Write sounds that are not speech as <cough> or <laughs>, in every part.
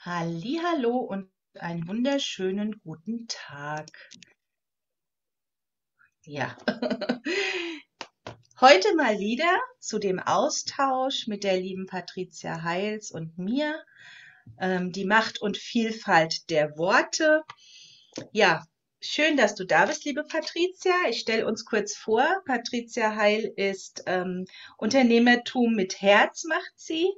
Hallihallo und einen wunderschönen guten Tag. Ja, <laughs> heute mal wieder zu dem Austausch mit der lieben Patricia Heils und mir. Ähm, die Macht und Vielfalt der Worte. Ja, schön, dass du da bist, liebe Patricia. Ich stelle uns kurz vor. Patricia Heil ist ähm, Unternehmertum mit Herz, macht sie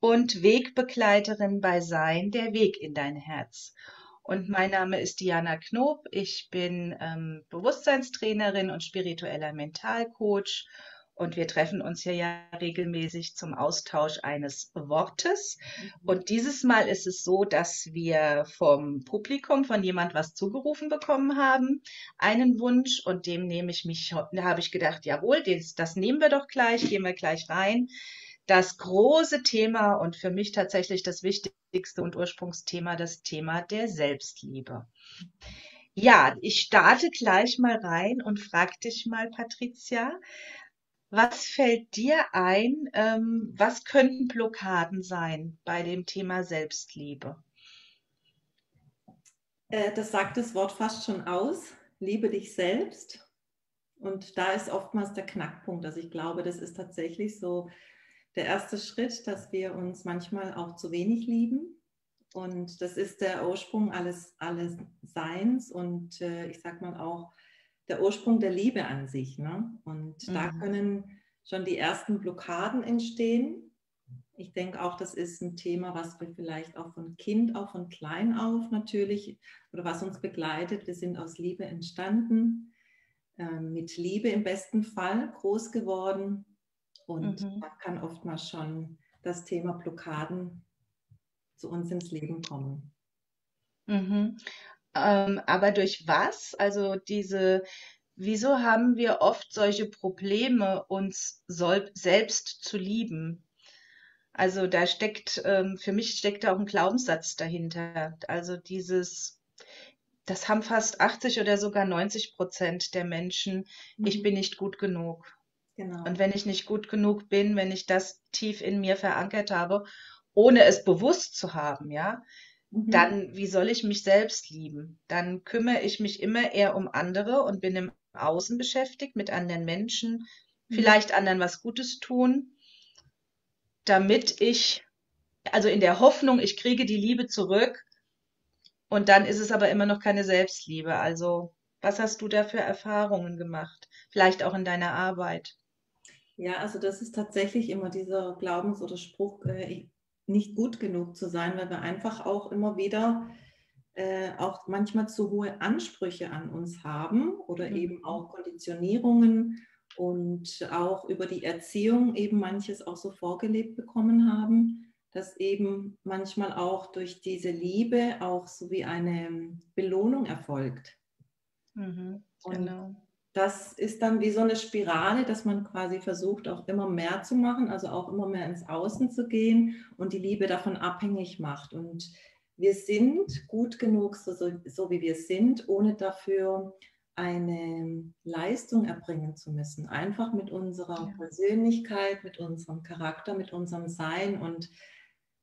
und Wegbegleiterin bei Sein, der Weg in dein Herz. Und mein Name ist Diana Knob. Ich bin ähm, Bewusstseinstrainerin und spiritueller Mentalcoach. Und wir treffen uns hier ja regelmäßig zum Austausch eines Wortes. Mhm. Und dieses Mal ist es so, dass wir vom Publikum von jemand was zugerufen bekommen haben, einen Wunsch. Und dem nehme ich mich, da habe ich gedacht, jawohl, das, das nehmen wir doch gleich, gehen wir gleich rein das große Thema und für mich tatsächlich das wichtigste und Ursprungsthema, das Thema der Selbstliebe. Ja, ich starte gleich mal rein und frage dich mal, Patricia, was fällt dir ein, ähm, was könnten Blockaden sein bei dem Thema Selbstliebe? Äh, das sagt das Wort fast schon aus. Liebe dich selbst. Und da ist oftmals der Knackpunkt. Also ich glaube, das ist tatsächlich so der erste Schritt, dass wir uns manchmal auch zu wenig lieben. Und das ist der Ursprung alles, alles Seins und äh, ich sag mal auch der Ursprung der Liebe an sich. Ne? Und mhm. da können schon die ersten Blockaden entstehen. Ich denke auch, das ist ein Thema, was wir vielleicht auch von Kind, auch von klein auf natürlich, oder was uns begleitet. Wir sind aus Liebe entstanden, äh, mit Liebe im besten Fall groß geworden. Und mhm. da kann oftmals schon das Thema Blockaden zu uns ins Leben kommen. Mhm. Ähm, aber durch was? Also diese, wieso haben wir oft solche Probleme, uns soll, selbst zu lieben? Also da steckt, ähm, für mich steckt da auch ein Glaubenssatz dahinter. Also dieses, das haben fast 80 oder sogar 90 Prozent der Menschen, mhm. ich bin nicht gut genug. Genau. Und wenn ich nicht gut genug bin, wenn ich das tief in mir verankert habe, ohne es bewusst zu haben, ja, mhm. dann wie soll ich mich selbst lieben? Dann kümmere ich mich immer eher um andere und bin im Außen beschäftigt mit anderen Menschen, mhm. vielleicht anderen was Gutes tun, damit ich, also in der Hoffnung, ich kriege die Liebe zurück. Und dann ist es aber immer noch keine Selbstliebe. Also, was hast du da für Erfahrungen gemacht? Vielleicht auch in deiner Arbeit? Ja, also das ist tatsächlich immer dieser Glaubens- oder Spruch, äh, nicht gut genug zu sein, weil wir einfach auch immer wieder äh, auch manchmal zu hohe Ansprüche an uns haben oder mhm. eben auch Konditionierungen und auch über die Erziehung eben manches auch so vorgelebt bekommen haben, dass eben manchmal auch durch diese Liebe auch so wie eine Belohnung erfolgt. Mhm, genau das ist dann wie so eine Spirale, dass man quasi versucht, auch immer mehr zu machen, also auch immer mehr ins Außen zu gehen und die Liebe davon abhängig macht. Und wir sind gut genug, so, so, so wie wir sind, ohne dafür eine Leistung erbringen zu müssen. Einfach mit unserer Persönlichkeit, mit unserem Charakter, mit unserem Sein. Und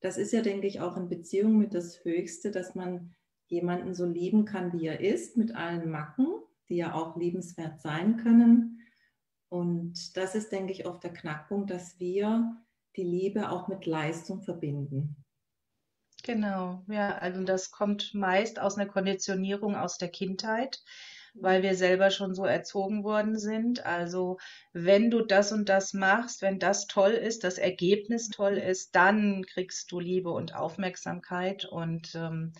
das ist ja, denke ich, auch in Beziehung mit das Höchste, dass man jemanden so lieben kann, wie er ist, mit allen Macken die ja auch liebenswert sein können. Und das ist, denke ich, oft der Knackpunkt, dass wir die Liebe auch mit Leistung verbinden. Genau, ja, also das kommt meist aus einer Konditionierung aus der Kindheit, weil wir selber schon so erzogen worden sind. Also wenn du das und das machst, wenn das toll ist, das Ergebnis toll ist, dann kriegst du Liebe und Aufmerksamkeit und ähm,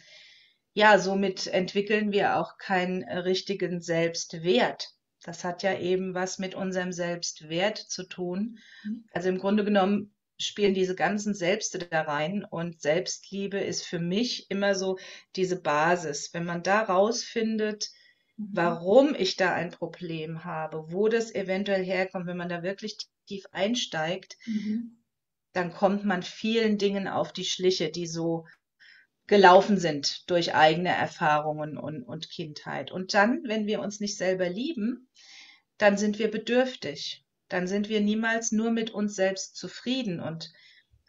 ja, somit entwickeln wir auch keinen äh, richtigen Selbstwert. Das hat ja eben was mit unserem Selbstwert zu tun. Mhm. Also im Grunde genommen spielen diese ganzen Selbste da rein und Selbstliebe ist für mich immer so diese Basis. Wenn man da rausfindet, mhm. warum ich da ein Problem habe, wo das eventuell herkommt, wenn man da wirklich tief einsteigt, mhm. dann kommt man vielen Dingen auf die Schliche, die so gelaufen sind durch eigene Erfahrungen und, und Kindheit. Und dann, wenn wir uns nicht selber lieben, dann sind wir bedürftig. Dann sind wir niemals nur mit uns selbst zufrieden. Und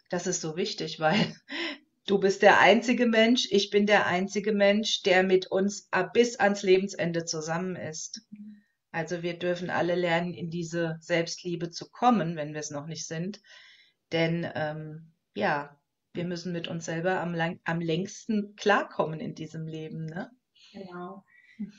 das ist so wichtig, weil Du bist der einzige Mensch, ich bin der einzige Mensch, der mit uns bis ans Lebensende zusammen ist. Also wir dürfen alle lernen, in diese Selbstliebe zu kommen, wenn wir es noch nicht sind. Denn ähm, ja, wir müssen mit uns selber am, lang, am längsten klarkommen in diesem Leben. Ne? Genau. <laughs>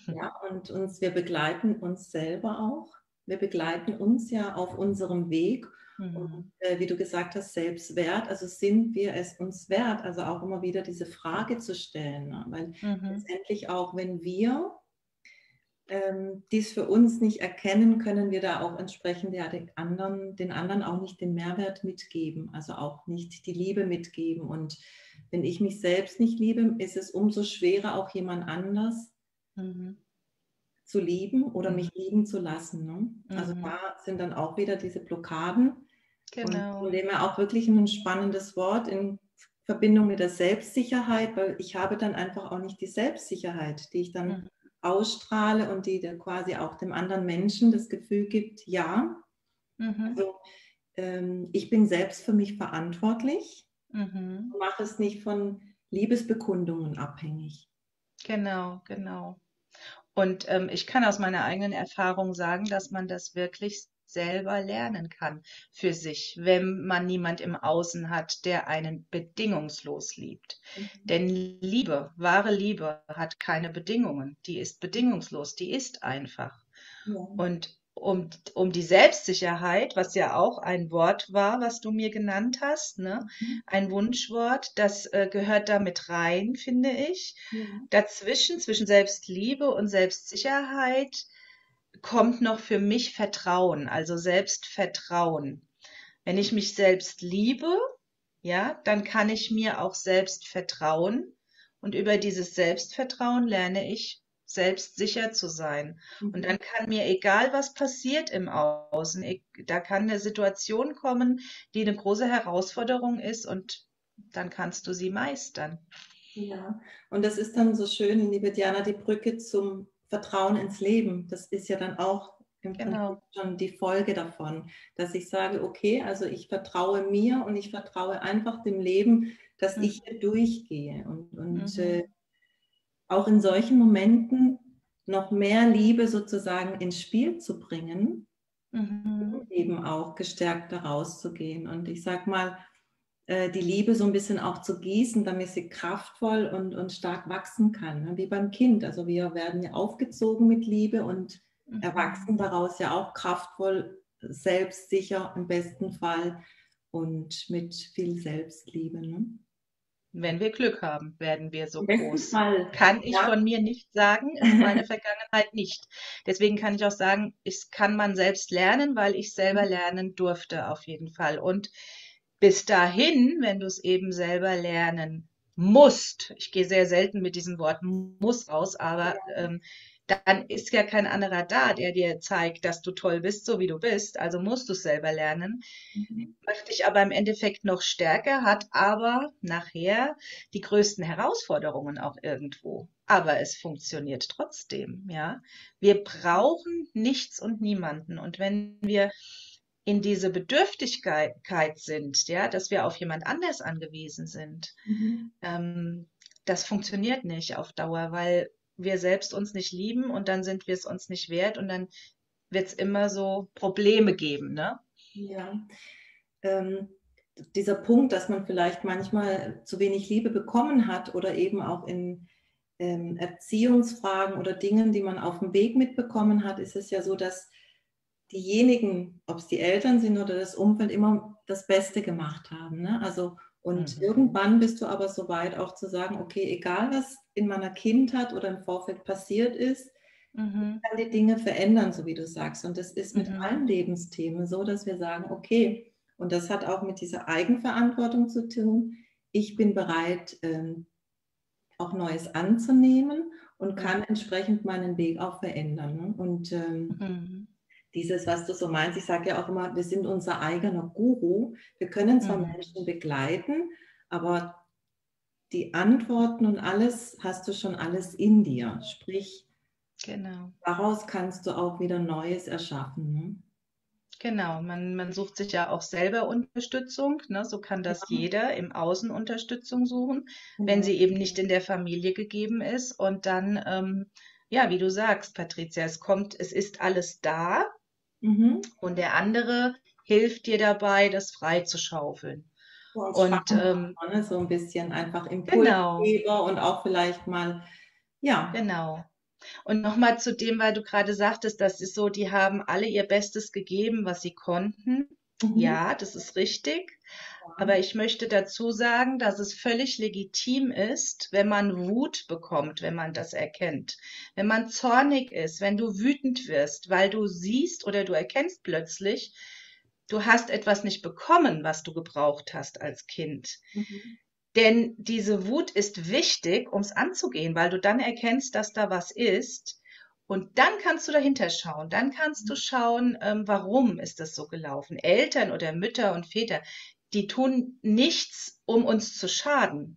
Ja, und uns, wir begleiten uns selber auch. Wir begleiten uns ja auf unserem Weg Mhm. Und äh, wie du gesagt hast, Selbstwert, also sind wir es uns wert, also auch immer wieder diese Frage zu stellen. Ne? Weil mhm. letztendlich auch, wenn wir ähm, dies für uns nicht erkennen, können wir da auch entsprechend ja den anderen, den anderen auch nicht den Mehrwert mitgeben, also auch nicht die Liebe mitgeben. Und wenn ich mich selbst nicht liebe, ist es umso schwerer, auch jemand anders mhm. zu lieben oder mhm. mich lieben zu lassen. Ne? Also mhm. da sind dann auch wieder diese Blockaden, Genau. Und dem her auch wirklich ein spannendes Wort in Verbindung mit der Selbstsicherheit, weil ich habe dann einfach auch nicht die Selbstsicherheit, die ich dann mhm. Ausstrahle und die dann quasi auch dem anderen Menschen das Gefühl gibt, ja, mhm. also, ähm, ich bin selbst für mich verantwortlich mhm. mache es nicht von Liebesbekundungen abhängig. Genau, genau. Und ähm, ich kann aus meiner eigenen Erfahrung sagen, dass man das wirklich selber lernen kann für sich, wenn man niemand im Außen hat, der einen bedingungslos liebt. Mhm. Denn Liebe, wahre Liebe hat keine Bedingungen. Die ist bedingungslos, die ist einfach. Ja. Und um, um die Selbstsicherheit, was ja auch ein Wort war, was du mir genannt hast, ne? Mhm. ein Wunschwort, das äh, gehört damit rein, finde ich. Ja. Dazwischen, zwischen Selbstliebe und Selbstsicherheit, kommt noch für mich Vertrauen, also Selbstvertrauen. Wenn ich mich selbst liebe, ja, dann kann ich mir auch selbst vertrauen und über dieses Selbstvertrauen lerne ich selbstsicher zu sein. Und dann kann mir egal was passiert im Außen, da kann eine Situation kommen, die eine große Herausforderung ist und dann kannst du sie meistern. Ja, und das ist dann so schön, liebe Diana, die Brücke zum Vertrauen ins Leben. Das ist ja dann auch im genau. schon die Folge davon, dass ich sage, okay, also ich vertraue mir und ich vertraue einfach dem Leben, dass mhm. ich hier durchgehe. Und, und mhm. äh, auch in solchen Momenten noch mehr Liebe sozusagen ins Spiel zu bringen, mhm. eben auch gestärkt daraus zu gehen. Und ich sage mal, die Liebe so ein bisschen auch zu gießen, damit sie kraftvoll und, und stark wachsen kann, ne? wie beim Kind. Also wir werden ja aufgezogen mit Liebe und mhm. erwachsen daraus ja auch kraftvoll, selbstsicher im besten Fall und mit viel Selbstliebe. Ne? Wenn wir Glück haben, werden wir so groß. Fall. Kann ich ja. von mir nicht sagen, in meiner Vergangenheit nicht. Deswegen kann ich auch sagen, es kann man selbst lernen, weil ich selber mhm. lernen durfte auf jeden Fall. Und bis dahin, wenn du es eben selber lernen musst, ich gehe sehr selten mit diesem Wort muss raus, aber ähm, dann ist ja kein anderer da, der dir zeigt, dass du toll bist, so wie du bist. Also musst du es selber lernen. Mhm. Macht dich aber im Endeffekt noch stärker, hat aber nachher die größten Herausforderungen auch irgendwo. Aber es funktioniert trotzdem, ja. Wir brauchen nichts und niemanden. Und wenn wir in diese Bedürftigkeit sind, ja, dass wir auf jemand anders angewiesen sind, mhm. ähm, das funktioniert nicht auf Dauer, weil wir selbst uns nicht lieben und dann sind wir es uns nicht wert und dann wird es immer so Probleme geben, ne? Ja. Ähm, dieser Punkt, dass man vielleicht manchmal zu wenig Liebe bekommen hat oder eben auch in ähm, Erziehungsfragen oder Dingen, die man auf dem Weg mitbekommen hat, ist es ja so, dass diejenigen, ob es die Eltern sind oder das Umfeld, immer das Beste gemacht haben. Ne? Also, und mhm. irgendwann bist du aber so weit auch zu sagen, okay, egal was in meiner Kindheit oder im Vorfeld passiert ist, mhm. kann die Dinge verändern, so wie du sagst. Und das ist mit mhm. allen Lebensthemen so, dass wir sagen, okay, und das hat auch mit dieser Eigenverantwortung zu tun. Ich bin bereit, ähm, auch Neues anzunehmen und kann entsprechend meinen Weg auch verändern. Ne? Und ähm, mhm dieses, was du so meinst, ich sage ja auch immer, wir sind unser eigener Guru. Wir können zwar mhm. Menschen begleiten, aber die Antworten und alles hast du schon alles in dir. Sprich, genau. daraus kannst du auch wieder Neues erschaffen. Ne? Genau, man, man sucht sich ja auch selber Unterstützung, ne? So kann das Ja, jeder im Außen Unterstützung suchen, wenn genau. sie eben nicht in der Familie gegeben ist. Und dann, ähm, ja, wie du sagst, Patricia, es kommt, es ist alles da Mhm. und der andere hilft dir dabei, das freizuschaufeln. So Und ähm, ne? So ein bisschen einfach genau, Impulsgeber und auch vielleicht mal, ja. genau. Und nochmal zu dem, weil du gerade sagtest, das ist so, die haben alle ihr Bestes gegeben, was sie konnten. Mhm. Ja, das ist richtig. Aber ich möchte dazu sagen, dass es völlig legitim ist, wenn man Wut bekommt, wenn man das erkennt. Wenn man zornig ist, wenn du wütend wirst, weil du siehst oder du erkennst plötzlich, du hast etwas nicht bekommen, was du gebraucht hast als Kind. Mhm. Denn diese Wut ist wichtig, um es anzugehen, weil du dann erkennst, dass da was ist. Und dann kannst du dahinter schauen. Dann kannst du schauen, ähm, warum ist das so gelaufen. Eltern oder Mütter und Väter, die tun nichts, um uns zu schaden.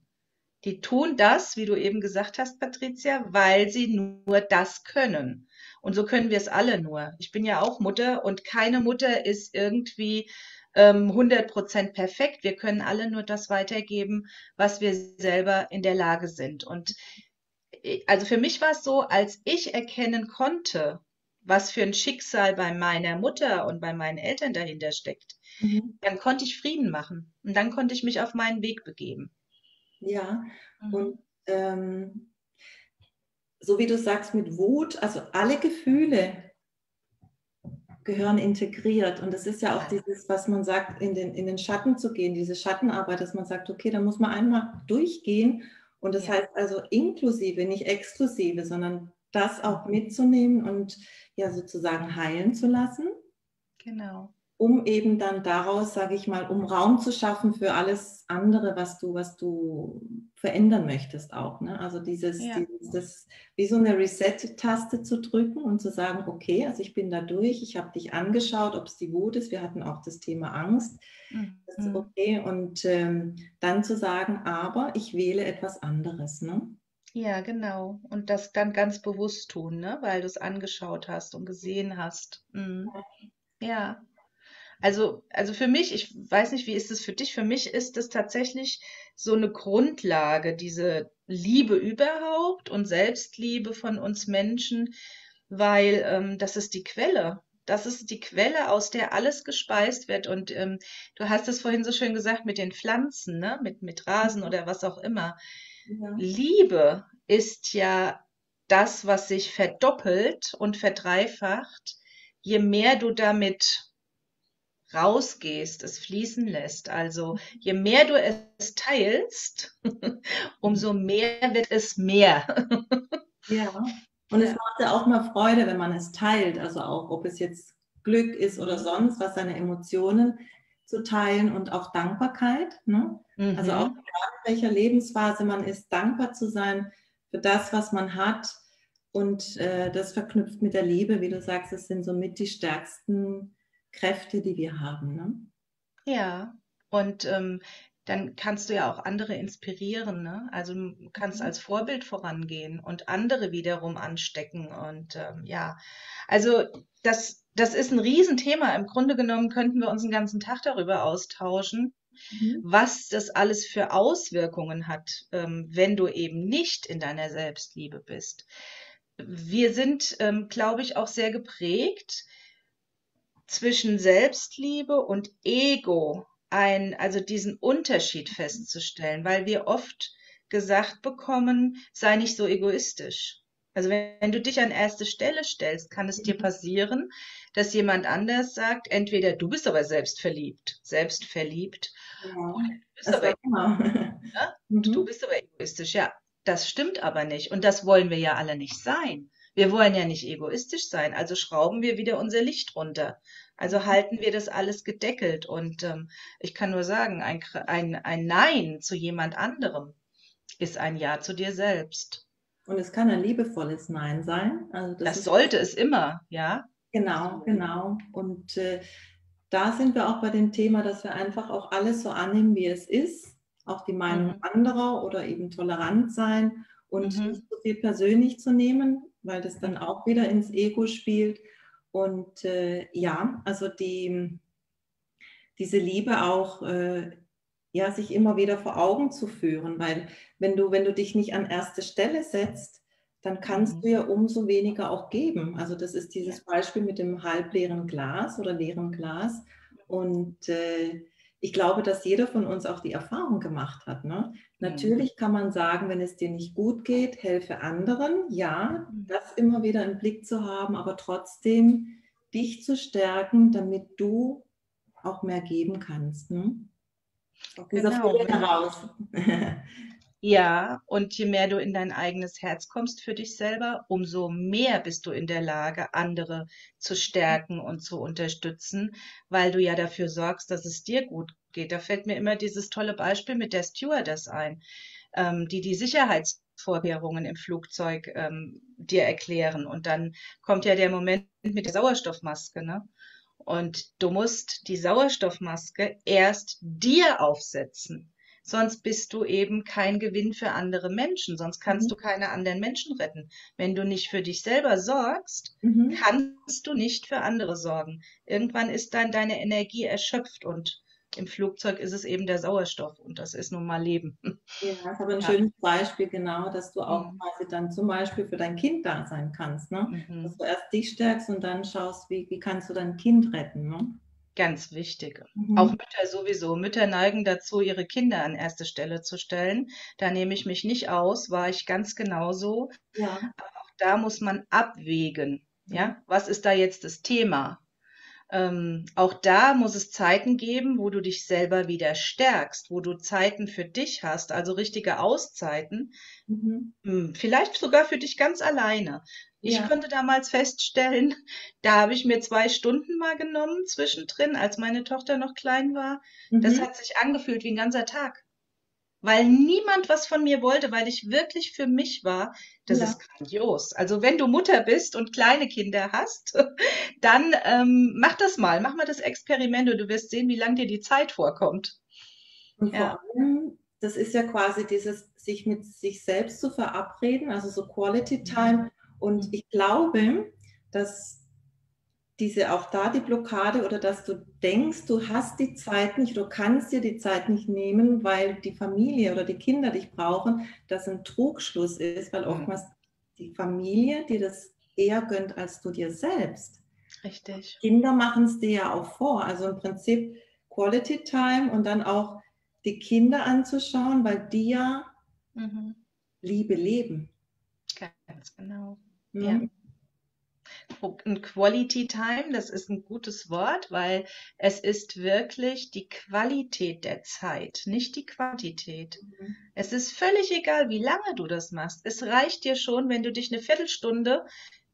Die tun das, wie du eben gesagt hast, Patricia, weil sie nur das können. Und so können wir es alle nur. Ich bin ja auch Mutter und keine Mutter ist irgendwie ähm, 100% perfekt. Wir können alle nur das weitergeben, was wir selber in der Lage sind. Und also für mich war es so, als ich erkennen konnte, was für ein Schicksal bei meiner Mutter und bei meinen Eltern dahinter steckt, Mhm. dann konnte ich Frieden machen und dann konnte ich mich auf meinen Weg begeben. Ja, Mhm. und ähm, so wie du sagst mit Wut, also alle Gefühle gehören integriert. Und das ist ja auch dieses, was man sagt, in den, in den Schatten zu gehen, diese Schattenarbeit, dass man sagt, okay, da muss man einmal durchgehen. Und das ja, heißt also inklusive, nicht exklusive, sondern das auch mitzunehmen und ja sozusagen heilen zu lassen genau. Um eben dann daraus, sage ich mal, um Raum zu schaffen für alles andere, was du, was du verändern möchtest auch. Ne? Also dieses, Ja, dieses das, wie so eine Reset-Taste zu drücken und zu sagen, okay, also ich bin da durch, ich habe dich angeschaut, ob es die Wut ist, wir hatten auch das Thema Angst, das mhm. okay und ähm, dann zu sagen, aber ich wähle etwas anderes. Ne? Ja, genau. Und das dann ganz bewusst tun, ne? Weil du es angeschaut hast und gesehen hast. Mhm. Ja. Also, also für mich, ich weiß nicht, wie ist es für dich? Für mich ist es tatsächlich so eine Grundlage, diese Liebe überhaupt und Selbstliebe von uns Menschen, weil ähm, das ist die Quelle. Das ist die Quelle, aus der alles gespeist wird. Und ähm, du hast es vorhin so schön gesagt mit den Pflanzen, ne? Mit, mit Rasen oder was auch immer. Ja. Liebe ist ja das, was sich verdoppelt und verdreifacht, je mehr du damit rausgehst, es fließen lässt. Also je mehr du es teilst, <laughs> umso mehr wird es mehr. Ja, <laughs> und es macht ja auch mal Freude, wenn man es teilt. Also auch, ob es jetzt Glück ist oder sonst was, seine Emotionen zu teilen und auch Dankbarkeit. Ne? Also auch Mhm. egal in welcher Lebensphase man ist, dankbar zu sein für das, was man hat. Und äh, das verknüpft mit der Liebe, wie du sagst, es sind somit die stärksten Kräfte, die wir haben. Ne? Ja, und ähm, dann kannst du ja auch andere inspirieren, ne? Also du kannst als Vorbild vorangehen und andere wiederum anstecken. Und ähm, ja, also das, das ist ein Riesenthema. Im Grunde genommen könnten wir uns den ganzen Tag darüber austauschen, Mhm. was das alles für Auswirkungen hat, ähm, wenn du eben nicht in deiner Selbstliebe bist. Wir sind, ähm, glaube ich, auch sehr geprägt zwischen Selbstliebe und Ego ein, also diesen Unterschied festzustellen, weil wir oft gesagt bekommen, sei nicht so egoistisch. Also wenn, wenn du dich an erste Stelle stellst, kann es dir passieren, dass jemand anders sagt, entweder du bist aber selbstverliebt, selbstverliebt, Genau. oder du bist immer. <laughs> Ne? Du Mhm. bist aber egoistisch. Ja, das stimmt aber nicht. Und das wollen wir ja alle nicht sein. Wir wollen ja nicht egoistisch sein. Also schrauben wir wieder unser Licht runter. Also halten wir das alles gedeckelt. Und ähm, ich kann nur sagen, ein, ein, ein Nein zu jemand anderem ist ein Ja zu dir selbst. Und es kann ein liebevolles Nein sein. Also das Das sollte es immer, ja. genau, genau. Und äh, da sind wir auch bei dem Thema, dass wir einfach auch alles so annehmen, wie es ist, auch die Meinung Mhm. anderer oder eben tolerant sein und Mhm. nicht so viel persönlich zu nehmen, weil das dann Mhm. auch wieder ins Ego spielt. Und äh, ja, also die, diese Liebe auch, äh, ja, sich immer wieder vor Augen zu führen, weil wenn du, wenn du dich nicht an erste Stelle setzt, dann kannst mhm. du ja umso weniger auch geben. Also das ist dieses Beispiel mit dem halbleeren Glas oder leeren Glas. Und äh, ich glaube, dass jeder von uns auch die Erfahrung gemacht hat. Ne? Mhm. Natürlich kann man sagen, wenn es dir nicht gut geht, helfe anderen. Ja, mhm. das immer wieder im Blick zu haben, aber trotzdem dich zu stärken, damit du auch mehr geben kannst. Ne? Genau. Heraus. <laughs> Ja, und je mehr du in dein eigenes Herz kommst für dich selber, umso mehr bist du in der Lage, andere zu stärken und zu unterstützen, weil du ja dafür sorgst, dass es dir gut geht. Da fällt mir immer dieses tolle Beispiel mit der Stewardess ein, ähm, die die Sicherheitsvorkehrungen im Flugzeug ähm, dir erklären. Und dann kommt ja der Moment mit der Sauerstoffmaske, ne? Und du musst die Sauerstoffmaske erst dir aufsetzen sonst bist du eben kein Gewinn für andere Menschen, sonst kannst mhm. du keine anderen Menschen retten. Wenn du nicht für dich selber sorgst, mhm. kannst du nicht für andere sorgen. Irgendwann ist dann deine Energie erschöpft und im Flugzeug ist es eben der Sauerstoff und das ist nun mal Leben. Ja, das ist aber ein ja. schönes Beispiel, genau, dass du auch mhm. quasi dann zum Beispiel für dein Kind da sein kannst. Ne? Mhm. Dass du erst dich stärkst und dann schaust, wie, wie kannst du dein Kind retten. Ne? Ganz wichtig. Mhm. Auch Mütter sowieso. Mütter neigen dazu, ihre Kinder an erste Stelle zu stellen. Da nehme ich mich nicht aus, war ich ganz genauso. Ja. Aber auch da muss man abwägen. Ja, was ist da jetzt das Thema? Ähm, auch da muss es Zeiten geben, wo du dich selber wieder stärkst, wo du Zeiten für dich hast, also richtige Auszeiten, mhm. Hm, vielleicht sogar für dich ganz alleine. Ich ja. konnte damals feststellen, <laughs> da habe ich mir zwei Stunden mal genommen zwischendrin, als meine Tochter noch klein war. Mhm. Das hat sich angefühlt wie ein ganzer Tag. Weil niemand was von mir wollte, weil ich wirklich für mich war. Das ja. ist grandios. Also wenn du Mutter bist und kleine Kinder hast, <laughs> dann ähm, mach das mal. Mach mal das Experiment und du wirst sehen, wie lang dir die Zeit vorkommt. Und ja. vor allem, das ist ja quasi dieses, sich mit sich selbst zu verabreden, also so Quality mhm. Time. Und ich glaube, dass diese auch da die Blockade oder dass du denkst, du hast die Zeit nicht, du kannst dir die Zeit nicht nehmen, weil die Familie oder die Kinder dich brauchen, das ein Trugschluss ist, weil mhm. oftmals die Familie dir das eher gönnt als du dir selbst. Richtig. Kinder machen es dir ja auch vor. Also im Prinzip Quality Time und dann auch die Kinder anzuschauen, weil die ja mhm. Liebe leben. Ganz genau. Ja. Mhm. Ein Quality Time, das ist ein gutes Wort, weil es ist wirklich die Qualität der Zeit, nicht die Quantität. Mhm. Es ist völlig egal, wie lange du das machst. Es reicht dir schon, wenn du dich eine Viertelstunde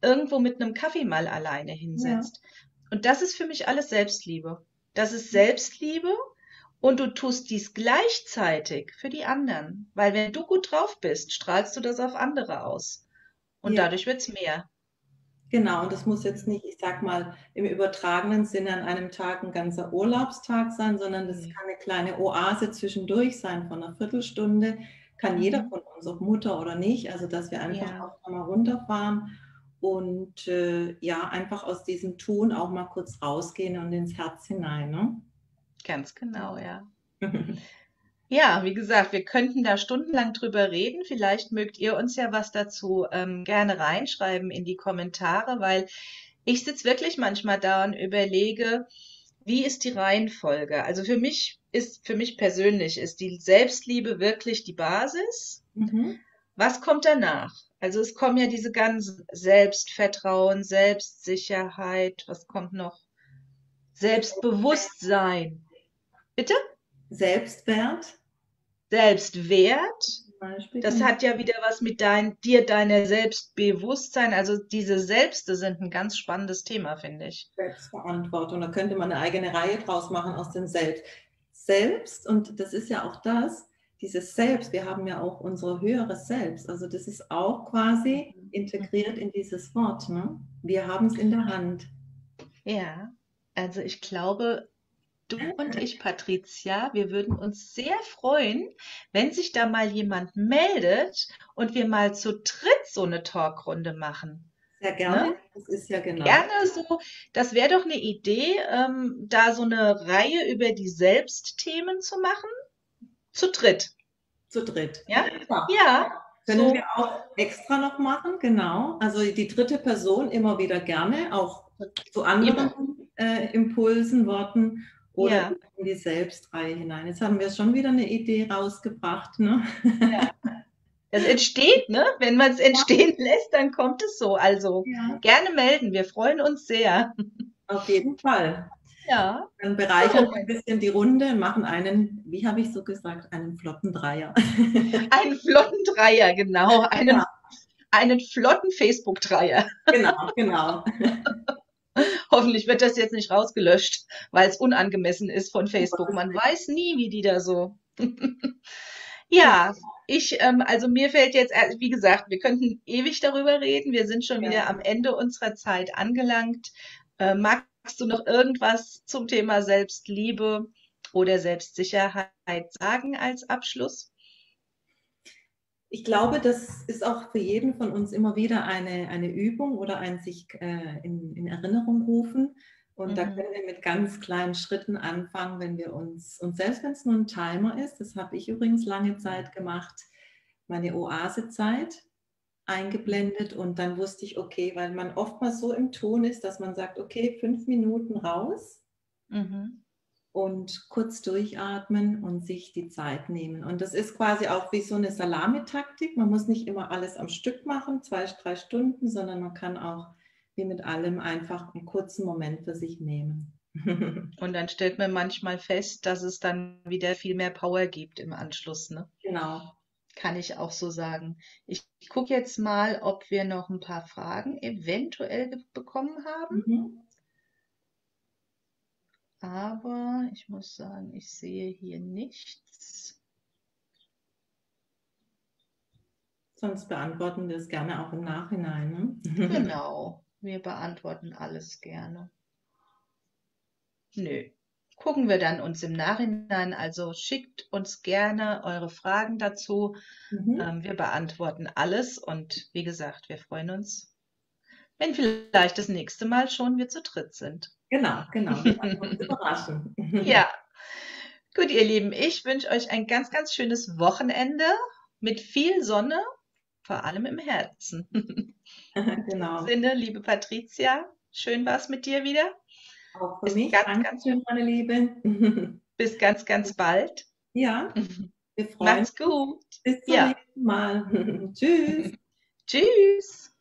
irgendwo mit einem Kaffee mal alleine hinsetzt. Ja. Und das ist für mich alles Selbstliebe. Das ist Selbstliebe und du tust dies gleichzeitig für die anderen. Weil wenn du gut drauf bist, strahlst du das auf andere aus. Und ja. dadurch wird es mehr. Genau, und das muss jetzt nicht, ich sag mal, im übertragenen Sinne an einem Tag ein ganzer Urlaubstag sein, sondern das kann eine kleine Oase zwischendurch sein von einer Viertelstunde. Kann mhm. jeder von uns, ob Mutter oder nicht, also dass wir einfach ja. auch mal runterfahren und äh, ja, einfach aus diesem Tun auch mal kurz rausgehen und ins Herz hinein. Ne? Ganz genau, ja. <laughs> Ja, wie gesagt, wir könnten da stundenlang drüber reden. Vielleicht mögt ihr uns ja was dazu ähm, gerne reinschreiben in die Kommentare, weil ich sitze wirklich manchmal da und überlege, wie ist die Reihenfolge? Also für mich ist, für mich persönlich ist die Selbstliebe wirklich die Basis. Mhm. Was kommt danach? Also es kommen ja diese ganzen Selbstvertrauen, Selbstsicherheit, was kommt noch? Selbstbewusstsein. Bitte? Selbstwert. Selbstwert. Das hat ja wieder was mit dein, dir, deiner Selbstbewusstsein. Also diese Selbste sind ein ganz spannendes Thema, finde ich. Selbstverantwortung. Da könnte man eine eigene Reihe draus machen aus dem Selbst. Selbst, und das ist ja auch das, dieses Selbst, wir haben ja auch unser höheres Selbst. Also das ist auch quasi mhm. integriert in dieses Wort. Ne? Wir haben es in der Hand. Ja, also ich glaube, du und ich, Patricia, wir würden uns sehr freuen, wenn sich da mal jemand meldet und wir mal zu dritt so eine Talkrunde machen. Sehr gerne. Ne? Das ist ja genau. Gerne so. Das wäre doch eine Idee, ähm, da so eine Reihe über die Selbstthemen zu machen. Zu dritt. Zu dritt. Ja? Ja. ja. Können so. wir auch extra noch machen, genau. Also die dritte Person immer wieder gerne, auch zu anderen äh, Impulsen, Worten oder ja. in die Selbstreihe hinein. Jetzt haben wir schon wieder eine Idee rausgebracht. Ne? Ja. <laughs> Es entsteht, ne? Wenn man es entstehen lässt, dann kommt es so. Also ja. gerne melden, wir freuen uns sehr. Auf jeden Fall. Ja. Dann bereichern wir ein bisschen die Runde und machen einen, wie habe ich so gesagt, einen flotten Dreier. <laughs> einen flotten Dreier, genau. Einen, ja. einen flotten Facebook-Dreier. Genau, genau. <laughs> <laughs> Hoffentlich wird das jetzt nicht rausgelöscht, weil es unangemessen ist von Facebook. Man weiß nie, wie die da so. <laughs> ja, ich, ähm, also mir fällt jetzt, wie gesagt, wir könnten ewig darüber reden. Wir sind schon ja. wieder am Ende unserer Zeit angelangt. Äh, magst du noch irgendwas zum Thema Selbstliebe oder Selbstsicherheit sagen als Abschluss? Ich glaube, das ist auch für jeden von uns immer wieder eine, eine Übung oder ein sich äh, in, in Erinnerung rufen. Und mhm. da können wir mit ganz kleinen Schritten anfangen, wenn wir uns, und selbst wenn es nur ein Timer ist, das habe ich übrigens lange Zeit gemacht, meine Oasezeit eingeblendet und dann wusste ich, okay, weil man oftmals so im Ton ist, dass man sagt, okay, fünf Minuten raus mhm. Und kurz durchatmen und sich die Zeit nehmen. Und das ist quasi auch wie so eine Salamitaktik. Man muss nicht immer alles am Stück machen, zwei, drei Stunden, sondern man kann auch wie mit allem einfach einen kurzen Moment für sich nehmen. <laughs> Und dann stellt man manchmal fest, dass es dann wieder viel mehr Power gibt im Anschluss. Ne? Genau. Kann ich auch so sagen. Ich, gucke jetzt mal, ob wir noch ein paar Fragen eventuell bekommen haben. Mhm. Aber ich muss sagen, ich sehe hier nichts. Sonst beantworten wir es gerne auch im Nachhinein. Ne? <laughs> Genau. Wir beantworten alles gerne. Nö. Gucken wir dann uns im Nachhinein. Also schickt uns gerne eure Fragen dazu. Mhm. Ähm, wir beantworten alles und wie gesagt, wir freuen uns, wenn vielleicht das nächste Mal schon wir zu dritt sind. Genau, genau. <laughs> überraschen. ja. <laughs> Gut, ihr Lieben, ich wünsche euch ein ganz, ganz schönes Wochenende mit viel Sonne vor allem im Herzen. <laughs> genau. In Sinne, liebe Patricia, schön war es mit dir wieder. Auch für bis mich. Ganz, ganz schön, meine Liebe. bis ganz, ganz bald. Ja, wir freuen uns. Macht's gut. Bis zum ja. nächsten Mal. Tschüss. Tschüss.